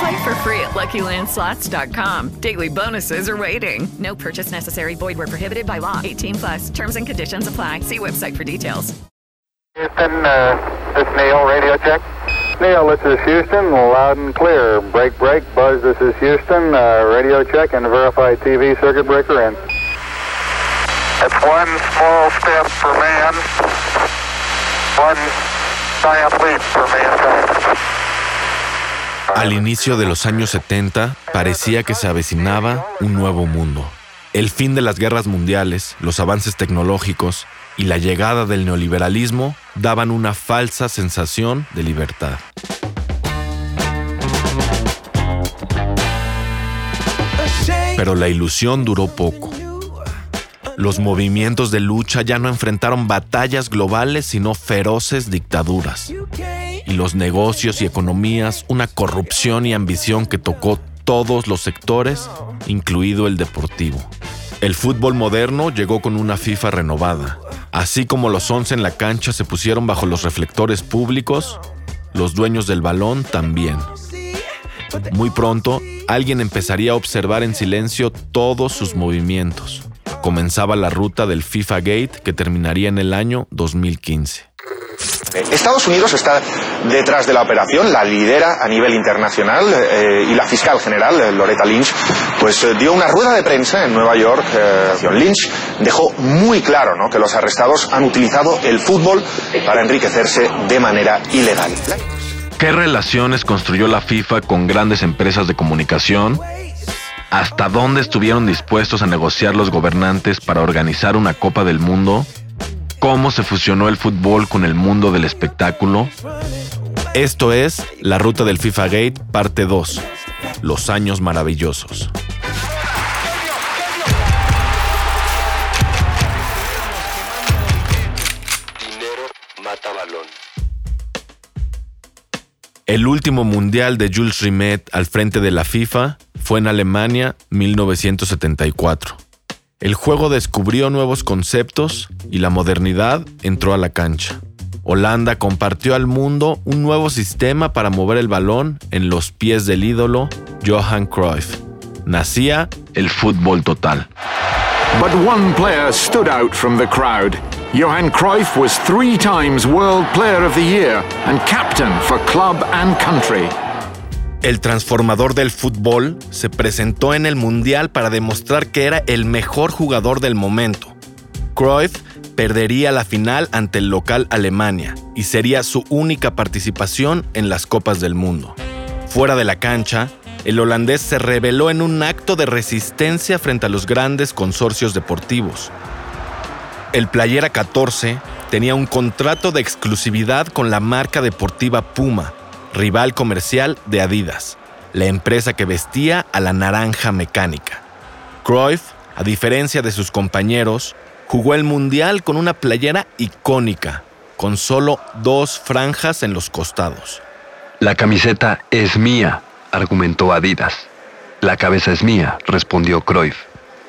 Play for free at LuckyLandSlots.com. Daily bonuses are waiting. No purchase necessary. Void were prohibited by law. 18 plus. Terms and conditions apply. See website for details. Houston, uh, this Neil. Radio check. Neil, this is Houston. Loud and clear. Break, break. Buzz, this is Houston. Uh, radio check and verify TV circuit breaker in. It's one small step for man. One giant leap for mankind. Al inicio de los años 70 parecía que se avecinaba un nuevo mundo. El fin de las guerras mundiales, los avances tecnológicos y la llegada del neoliberalismo daban una falsa sensación de libertad. Pero la ilusión duró poco. Los movimientos de lucha ya no enfrentaron batallas globales, sino feroces dictaduras. Y los negocios y economías, una corrupción y ambición que tocó todos los sectores, incluido el deportivo. El fútbol moderno llegó con una FIFA renovada. Así como los once en la cancha se pusieron bajo los reflectores públicos, los dueños del balón también. Muy pronto, alguien empezaría a observar en silencio todos sus movimientos comenzaba la ruta del FIFA Gate que terminaría en el año 2015. Estados Unidos está detrás de la operación, la lidera a nivel internacional eh, y la fiscal general, eh, Loretta Lynch, pues eh, dio una rueda de prensa en Nueva York. Lynch dejó muy claro ¿no? que los arrestados han utilizado el fútbol para enriquecerse de manera ilegal. ¿Qué relaciones construyó la FIFA con grandes empresas de comunicación? ¿Hasta dónde estuvieron dispuestos a negociar los gobernantes para organizar una Copa del Mundo? ¿Cómo se fusionó el fútbol con el mundo del espectáculo? Esto es La Ruta del FIFA Gate, parte 2. Los años maravillosos. El último mundial de Jules Rimet al frente de la FIFA fue en Alemania 1974. El juego descubrió nuevos conceptos y la modernidad entró a la cancha. Holanda compartió al mundo un nuevo sistema para mover el balón en los pies del ídolo Johan Cruyff. Nacía el fútbol total. But one player stood out from the crowd. Johan Cruyff was three times World Player of the Year and captain for club and country. El transformador del fútbol se presentó en el Mundial para demostrar que era el mejor jugador del momento. Cruyff perdería la final ante el local Alemania y sería su única participación en las Copas del Mundo. Fuera de la cancha, el holandés se reveló en un acto de resistencia frente a los grandes consorcios deportivos. El Playera 14 tenía un contrato de exclusividad con la marca deportiva Puma, rival comercial de Adidas, la empresa que vestía a la naranja mecánica. Cruyff, a diferencia de sus compañeros, jugó el Mundial con una playera icónica, con solo dos franjas en los costados. La camiseta es mía, argumentó Adidas. La cabeza es mía, respondió Cruyff.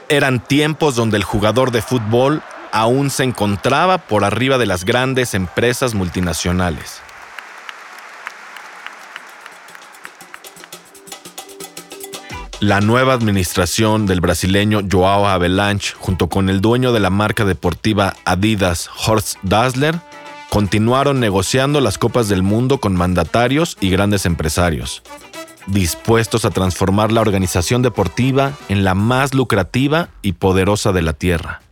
Eran tiempos donde el jugador de fútbol aún se encontraba por arriba de las grandes empresas multinacionales. La nueva administración del brasileño Joao Avalanche, junto con el dueño de la marca deportiva Adidas, Horst Dassler, continuaron negociando las Copas del Mundo con mandatarios y grandes empresarios, dispuestos a transformar la organización deportiva en la más lucrativa y poderosa de la Tierra.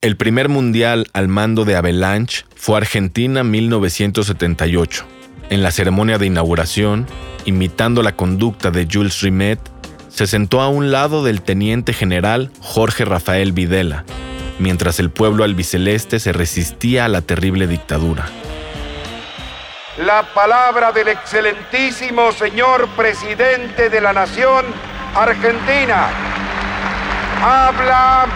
El primer mundial al mando de Avalanche fue Argentina 1978. En la ceremonia de inauguración, imitando la conducta de Jules Rimet, se sentó a un lado del teniente general Jorge Rafael Videla, mientras el pueblo albiceleste se resistía a la terrible dictadura. La palabra del excelentísimo señor presidente de la Nación Argentina. Habla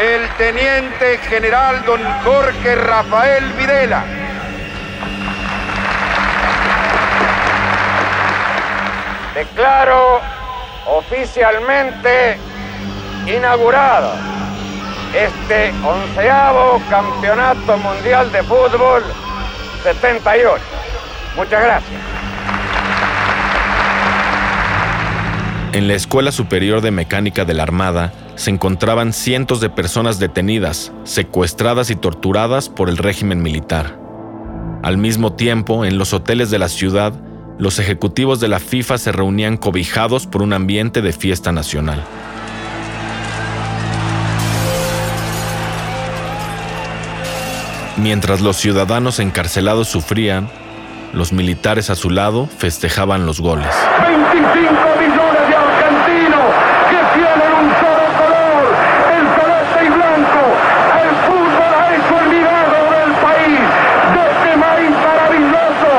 el teniente general don Jorge Rafael Videla. Declaro oficialmente inaugurado este onceavo Campeonato Mundial de Fútbol 78. Muchas gracias. En la Escuela Superior de Mecánica de la Armada se encontraban cientos de personas detenidas, secuestradas y torturadas por el régimen militar. Al mismo tiempo, en los hoteles de la ciudad, los ejecutivos de la FIFA se reunían cobijados por un ambiente de fiesta nacional. Mientras los ciudadanos encarcelados sufrían, los militares a su lado festejaban los goles. 25 millones de argentinos que tienen un solo color, el celeste y blanco. El fútbol ha hecho el milagro del país, de este país maravilloso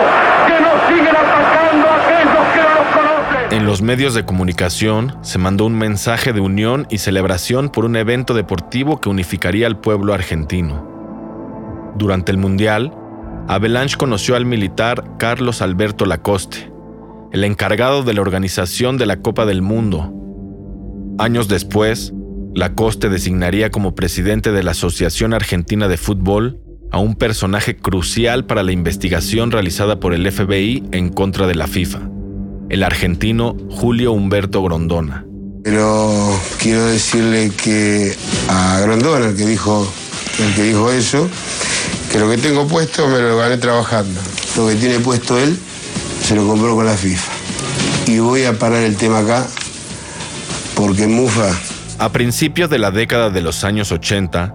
que nos siguen atacando aquellos que no nos conocen. En los medios de comunicación se mandó un mensaje de unión y celebración por un evento deportivo que unificaría al pueblo argentino. Durante el Mundial, Avalanche conoció al militar Carlos Alberto Lacoste, el encargado de la organización de la Copa del Mundo. Años después, Lacoste designaría como presidente de la Asociación Argentina de Fútbol a un personaje crucial para la investigación realizada por el FBI en contra de la FIFA, el argentino Julio Humberto Grondona. Pero quiero decirle que a Grondona, el que dijo, el que dijo eso, que lo que tengo puesto me lo gané trabajando. Lo que tiene puesto él se lo compró con la FIFA. Y voy a parar el tema acá porque Mufa A principios de la década de los años 80,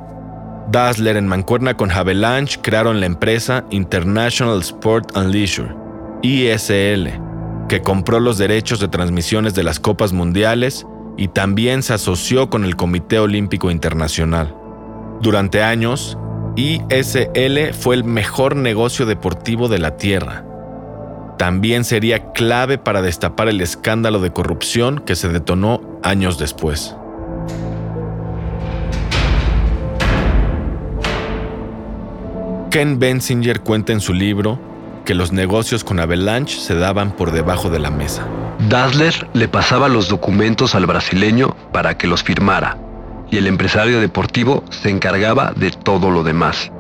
Dassler en mancuerna con Havelange crearon la empresa International Sport and Leisure, ISL, que compró los derechos de transmisiones de las Copas Mundiales y también se asoció con el Comité Olímpico Internacional. Durante años, ISL fue el mejor negocio deportivo de la Tierra. También sería clave para destapar el escándalo de corrupción que se detonó años después. Ken Bensinger cuenta en su libro que los negocios con Avalanche se daban por debajo de la mesa. Dassler le pasaba los documentos al brasileño para que los firmara y el empresario deportivo se encargaba de todo lo demás.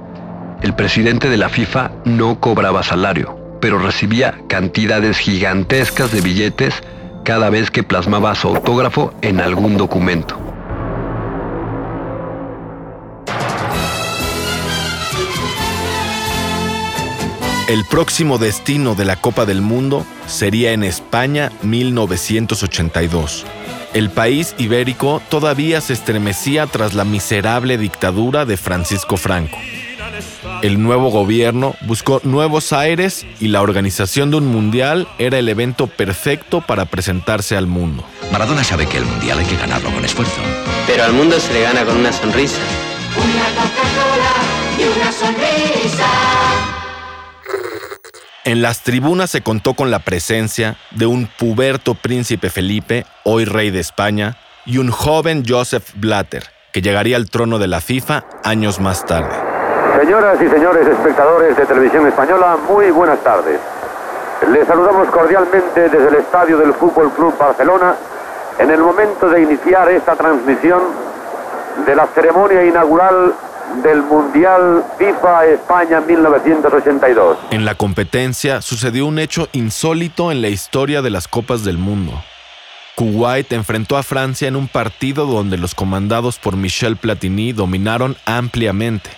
El presidente de la FIFA no cobraba salario, pero recibía cantidades gigantescas de billetes cada vez que plasmaba su autógrafo en algún documento. El próximo destino de la Copa del Mundo sería en España 1982. El país ibérico todavía se estremecía tras la miserable dictadura de Francisco Franco. El nuevo gobierno buscó nuevos aires y la organización de un mundial era el evento perfecto para presentarse al mundo. Maradona sabe que el mundial hay que ganarlo con esfuerzo. Pero al mundo se le gana con una sonrisa. Una Coca-Cola y una sonrisa. En las tribunas se contó con la presencia de un puberto príncipe Felipe, hoy rey de España, y un joven Joseph Blatter, que llegaría al trono de la FIFA años más tarde. Señoras y señores espectadores de Televisión Española, muy buenas tardes. Les saludamos cordialmente desde el estadio del Fútbol Club Barcelona en el momento de iniciar esta transmisión de la ceremonia inaugural del Mundial FIFA España 1982. En la competencia sucedió un hecho insólito en la historia de las Copas del Mundo. Kuwait enfrentó a Francia en un partido donde los comandados por Michel Platini dominaron ampliamente,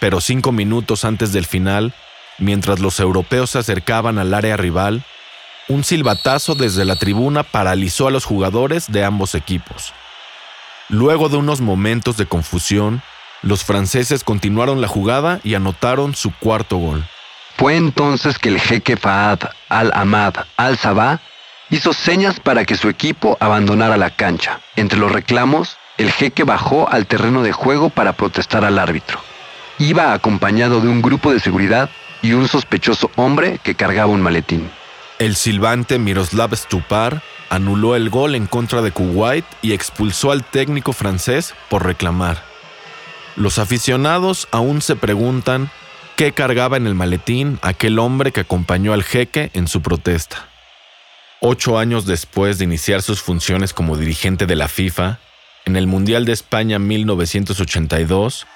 pero cinco minutos antes del final, mientras los europeos se acercaban al área rival, un silbatazo desde la tribuna paralizó a los jugadores de ambos equipos. Luego de unos momentos de confusión, los franceses continuaron la jugada y anotaron su cuarto gol. Fue entonces que el jeque Fahad al-Ahmad al-Sabah hizo señas para que su equipo abandonara la cancha. Entre los reclamos, el jeque bajó al terreno de juego para protestar al árbitro. Iba acompañado de un grupo de seguridad y un sospechoso hombre que cargaba un maletín. El silbante Miroslav Stupar anuló el gol en contra de Kuwait y expulsó al técnico francés por reclamar. Los aficionados aún se preguntan qué cargaba en el maletín aquel hombre que acompañó al jeque en su protesta. Ocho años después de iniciar sus funciones como dirigente de la FIFA, en el Mundial de España 1982,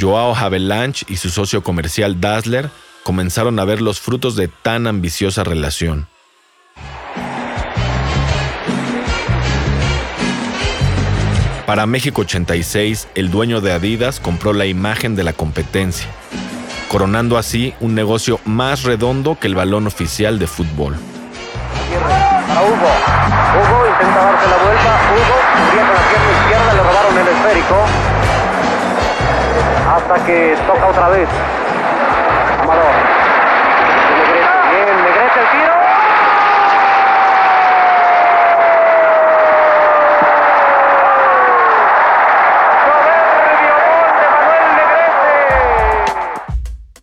Joao Havelange y su socio comercial Dassler comenzaron a ver los frutos de tan ambiciosa relación. Para México 86, el dueño de Adidas compró la imagen de la competencia, coronando así un negocio más redondo que el balón oficial de fútbol. Para Hugo. Hugo intenta darse la vuelta. Hugo cubría con la pierna izquierda, le robaron el esférico. Hasta que toca otra vez.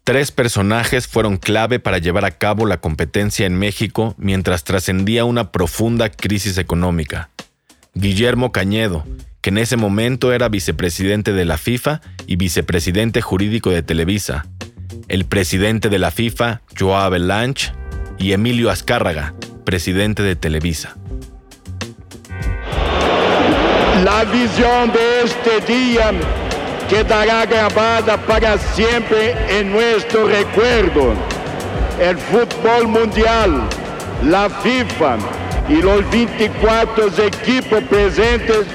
Tres personajes fueron clave para llevar a cabo la competencia en México mientras trascendía una profunda crisis económica. Guillermo Cañedo, que en ese momento era vicepresidente de la FIFA y vicepresidente jurídico de Televisa. El presidente de la FIFA, Joao Avalanche, y Emilio Azcárraga, presidente de Televisa. La visión de este día quedará grabada para siempre en nuestro recuerdo. El fútbol mundial, la FIFA y los 24 equipos presentes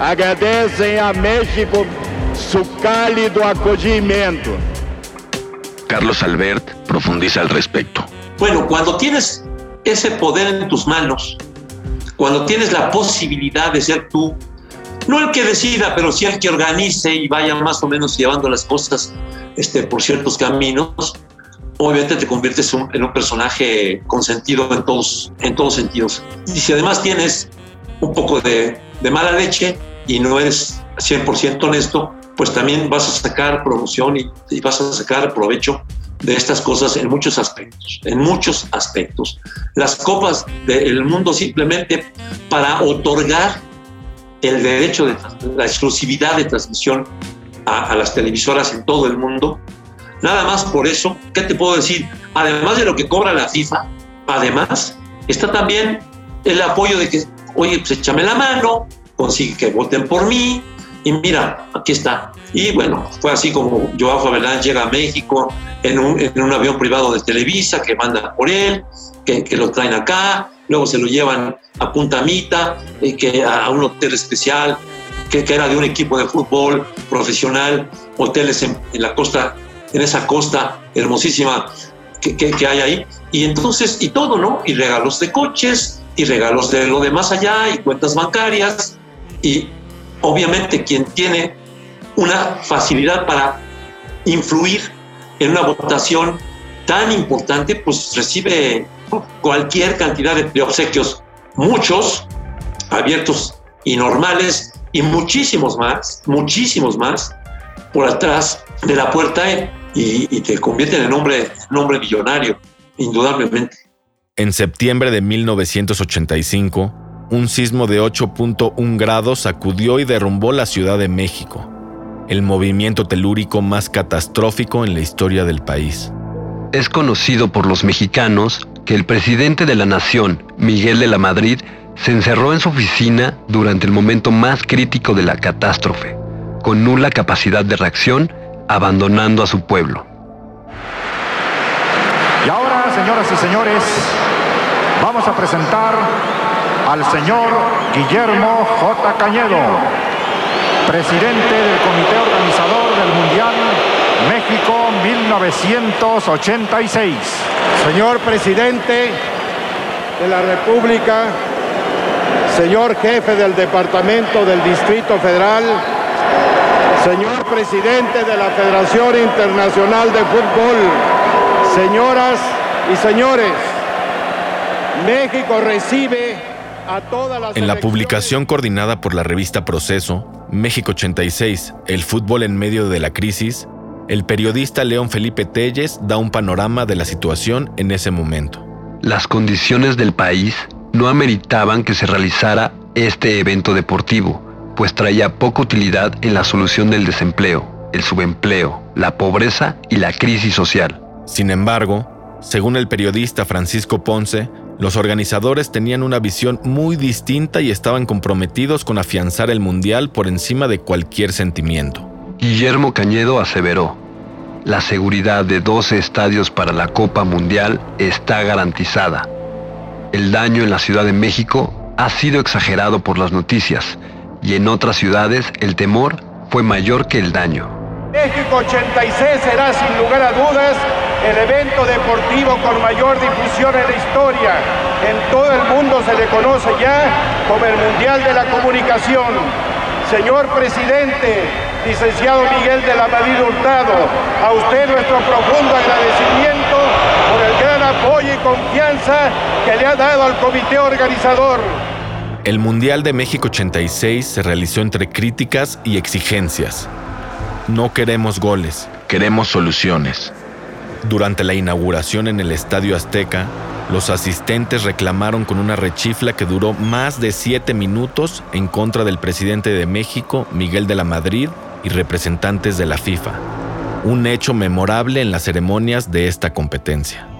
agradecen a México su cálido acogimiento. Carlos Albert profundiza al respecto. Bueno, cuando tienes ese poder en tus manos, cuando tienes la posibilidad de ser tú no el que decida, pero sí el que organice y vaya más o menos llevando las cosas este, por ciertos caminos, obviamente te conviertes en un personaje consentido en todos, en todos sentidos. Y si además tienes un poco de, mala leche y no eres 100% honesto, pues también vas a sacar promoción y, vas a sacar provecho de estas cosas en muchos aspectos, en muchos aspectos. Las copas del mundo simplemente para otorgar el derecho de la exclusividad de transmisión a, las televisoras en todo el mundo. Nada más por eso, ¿qué te puedo decir? Además de lo que cobra la FIFA, además está también el apoyo de que, oye, pues échame la mano, consigue que voten por mí, y mira, aquí está. Y bueno, fue así como Joao Faberán llega a México en un, en un, avión privado de Televisa que manda por él, que lo traen acá, luego se lo llevan a Punta Mita, eh, que a un hotel especial, que, que, era de un equipo de fútbol profesional, hoteles en, la costa, en esa costa hermosísima que, que, hay ahí. Y entonces, y todo, ¿no? Y regalos de coches, y regalos de lo de más allá, y cuentas bancarias, y obviamente quien tiene una facilidad para influir en una votación tan importante, pues recibe cualquier cantidad de, obsequios, muchos abiertos y normales y muchísimos más, muchísimos más por atrás de la puerta y, y te convierten en hombre, en hombre millonario, indudablemente. En septiembre de 1985, un sismo de 8.1 grados sacudió y derrumbó la Ciudad de México, el movimiento telúrico más catastrófico en la historia del país. Es conocido por los mexicanos que el presidente de la nación, Miguel de la Madrid, se encerró en su oficina durante el momento más crítico de la catástrofe, con nula capacidad de reacción, abandonando a su pueblo. Y ahora, señoras y señores, vamos a presentar al señor Guillermo J. Cañedo, presidente del comité organizador del Mundial México 1986. Señor presidente de la República, señor jefe del Departamento del Distrito Federal, señor presidente de la Federación Internacional de Fútbol, señoras y señores, México recibe a todas las... En la publicación coordinada por la revista Proceso, México 86, el fútbol en medio de la crisis, el periodista León Felipe Telles da un panorama de la situación en ese momento. Las condiciones del país no ameritaban que se realizara este evento deportivo, pues traía poca utilidad en la solución del desempleo, el subempleo, la pobreza y la crisis social. Sin embargo, según el periodista Francisco Ponce, los organizadores tenían una visión muy distinta y estaban comprometidos con afianzar el Mundial por encima de cualquier sentimiento. Guillermo Cañedo aseveró, la seguridad de 12 estadios para la Copa Mundial está garantizada. El daño en la Ciudad de México ha sido exagerado por las noticias y en otras ciudades el temor fue mayor que el daño. México 86 será sin lugar a dudas el evento deportivo con mayor difusión en la historia. En todo el mundo se le conoce ya como el Mundial de la Comunicación. Señor presidente, licenciado Miguel de la Madrid Hurtado, a usted nuestro profundo agradecimiento por el gran apoyo y confianza que le ha dado al comité organizador. El Mundial de México 86 se realizó entre críticas y exigencias. No queremos goles, queremos soluciones. Durante la inauguración en el Estadio Azteca, los asistentes reclamaron con una rechifla que duró más de siete minutos en contra del presidente de México, Miguel de la Madrid, y representantes de la FIFA. Un hecho memorable en las ceremonias de esta competencia.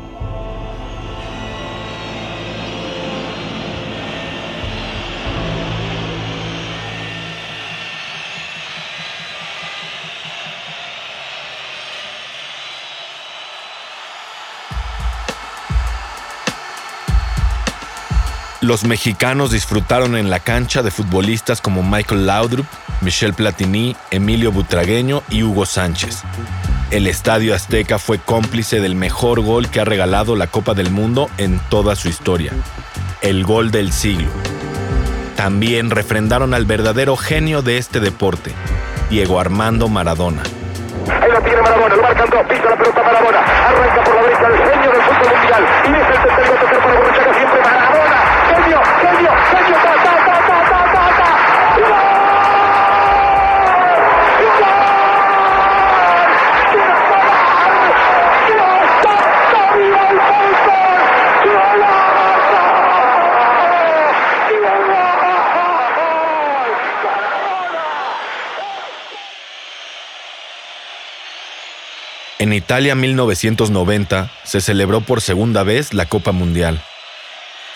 Los mexicanos disfrutaron en la cancha de futbolistas como Michael Laudrup, Michel Platini, Emilio Butragueño y Hugo Sánchez. El Estadio Azteca fue cómplice del mejor gol que ha regalado la Copa del Mundo en toda su historia. El gol del siglo. También refrendaron al verdadero genio de este deporte, Diego Armando Maradona. Ahí lo tiene Maradona, lo marcan dos, la pelota Maradona, arranca por la derecha el genio del fútbol mundial y es el siempre En Italia 1990 se celebró por segunda vez la Copa Mundial.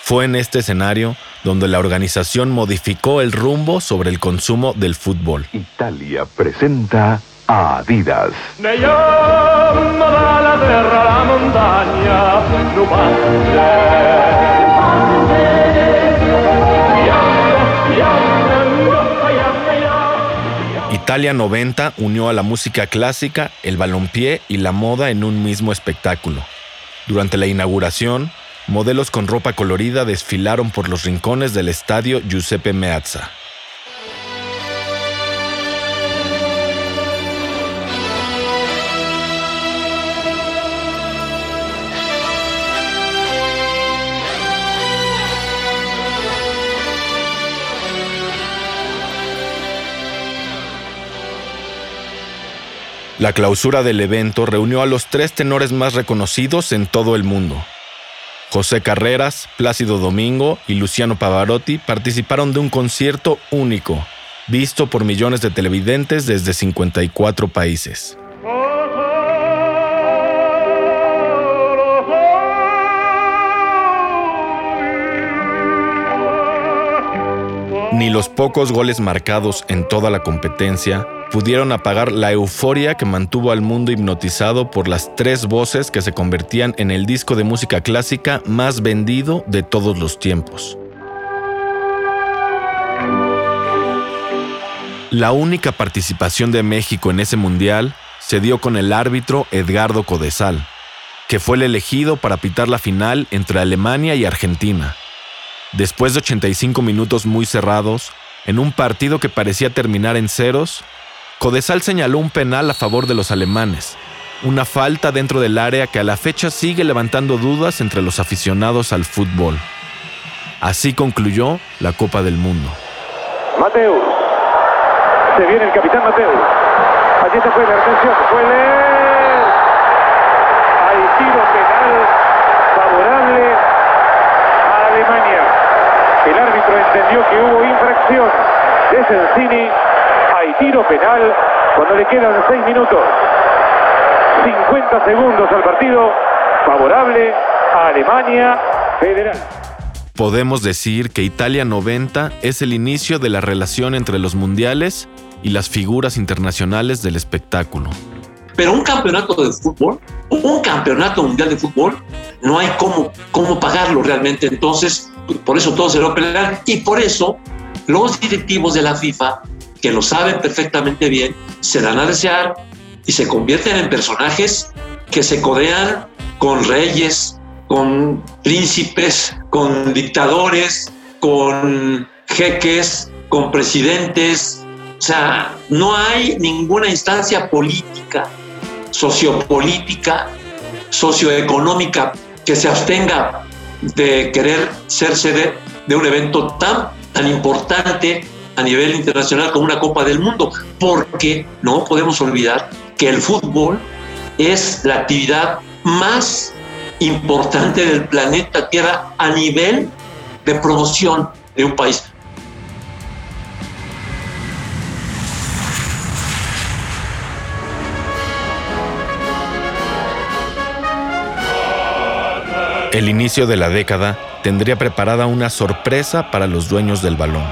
Fue en este escenario donde la organización modificó el rumbo sobre el consumo del fútbol. Italia presenta a Adidas. Italia 90 unió a la música clásica, el balompié y la moda en un mismo espectáculo. Durante la inauguración, modelos con ropa colorida desfilaron por los rincones del estadio Giuseppe Meazza. La clausura del evento reunió a los tres tenores más reconocidos en todo el mundo. José Carreras, Plácido Domingo y Luciano Pavarotti participaron de un concierto único, visto por millones de televidentes desde 54 países. Ni los pocos goles marcados en toda la competencia pudieron apagar la euforia que mantuvo al mundo hipnotizado por las tres voces que se convertían en el disco de música clásica más vendido de todos los tiempos. La única participación de México en ese mundial se dio con el árbitro Edgardo Codesal, que fue el elegido para pitar la final entre Alemania y Argentina. Después de 85 minutos muy cerrados, en un partido que parecía terminar en ceros, Codesal señaló un penal a favor de los alemanes, una falta dentro del área que a la fecha sigue levantando dudas entre los aficionados al fútbol. Así concluyó la Copa del Mundo. Mateus. Se viene el capitán Mateus. Allí se fue la atención. Fue Hay tiro penal favorable a Alemania. El árbitro entendió que hubo infracción de Sensini. Hay tiro penal cuando le quedan seis minutos. 50 segundos al partido favorable a Alemania Federal. Podemos decir que Italia 90 es el inicio de la relación entre los mundiales y las figuras internacionales del espectáculo. Pero un campeonato de fútbol, un campeonato mundial de fútbol, no hay cómo, cómo pagarlo realmente. Entonces, por eso todo se lo pelean y por eso los directivos de la FIFA, que lo saben perfectamente bien, se dan a desear y se convierten en personajes que se codean con reyes, con príncipes, con dictadores, con jeques, con presidentes. O sea, no hay ninguna instancia política, sociopolítica, socioeconómica que se abstenga de querer ser sede de un evento tan, tan importante a nivel internacional como una Copa del Mundo, porque no podemos olvidar que el fútbol es la actividad más importante del planeta Tierra a nivel de promoción de un país. El inicio de la década tendría preparada una sorpresa para los dueños del balón.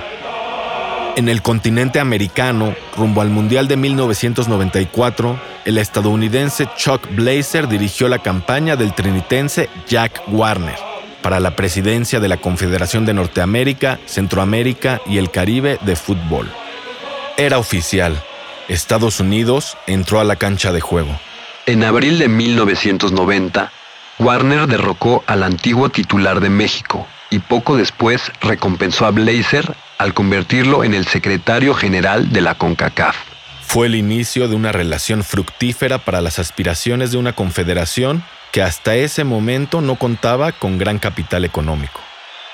En el continente americano, rumbo al Mundial de 1994, el estadounidense Chuck Blazer dirigió la campaña del trinitense Jack Warner para la presidencia de la Confederación de Norteamérica, Centroamérica y el Caribe de fútbol. Era oficial. Estados Unidos entró a la cancha de juego. En abril de 1990, Warner derrocó al antiguo titular de México y poco después recompensó a Blazer al convertirlo en el secretario general de la CONCACAF. Fue el inicio de una relación fructífera para las aspiraciones de una confederación que hasta ese momento no contaba con gran capital económico.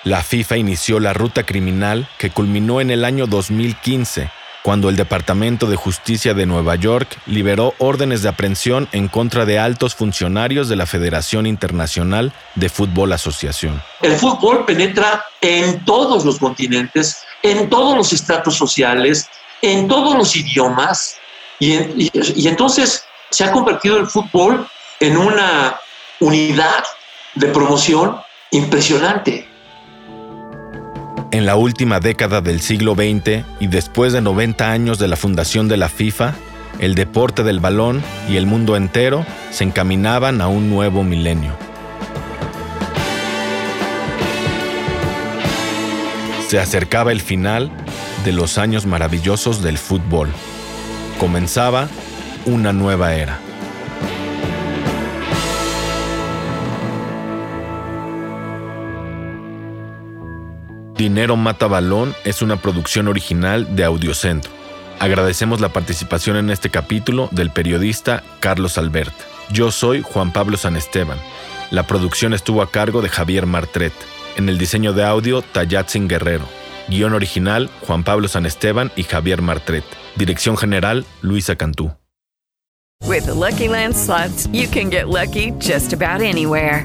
La FIFA inició la ruta criminal que culminó en el año 2015, cuando el Departamento de Justicia de Nueva York liberó órdenes de aprehensión en contra de altos funcionarios de la Federación Internacional de Fútbol Asociación. El fútbol penetra en todos los continentes, en todos los estratos sociales, en todos los idiomas, y, y entonces se ha convertido el fútbol en una unidad de promoción impresionante. En la última década del siglo XX y después de 90 años de la fundación de la FIFA, el deporte del balón y el mundo entero se encaminaban a un nuevo milenio. Se acercaba el final de los años maravillosos del fútbol. Comenzaba una nueva era. Dinero Mata Balón es una producción original de Audiocentro. Agradecemos la participación en este capítulo del periodista Carlos Albert. Yo soy Juan Pablo San Esteban. La producción estuvo a cargo de Javier Martret. En el diseño de audio, Tayatzin Guerrero. Guión original, Juan Pablo San Esteban y Javier Martret. Dirección general, Luisa Cantú. With Lucky Land slots, you can get lucky just about anywhere.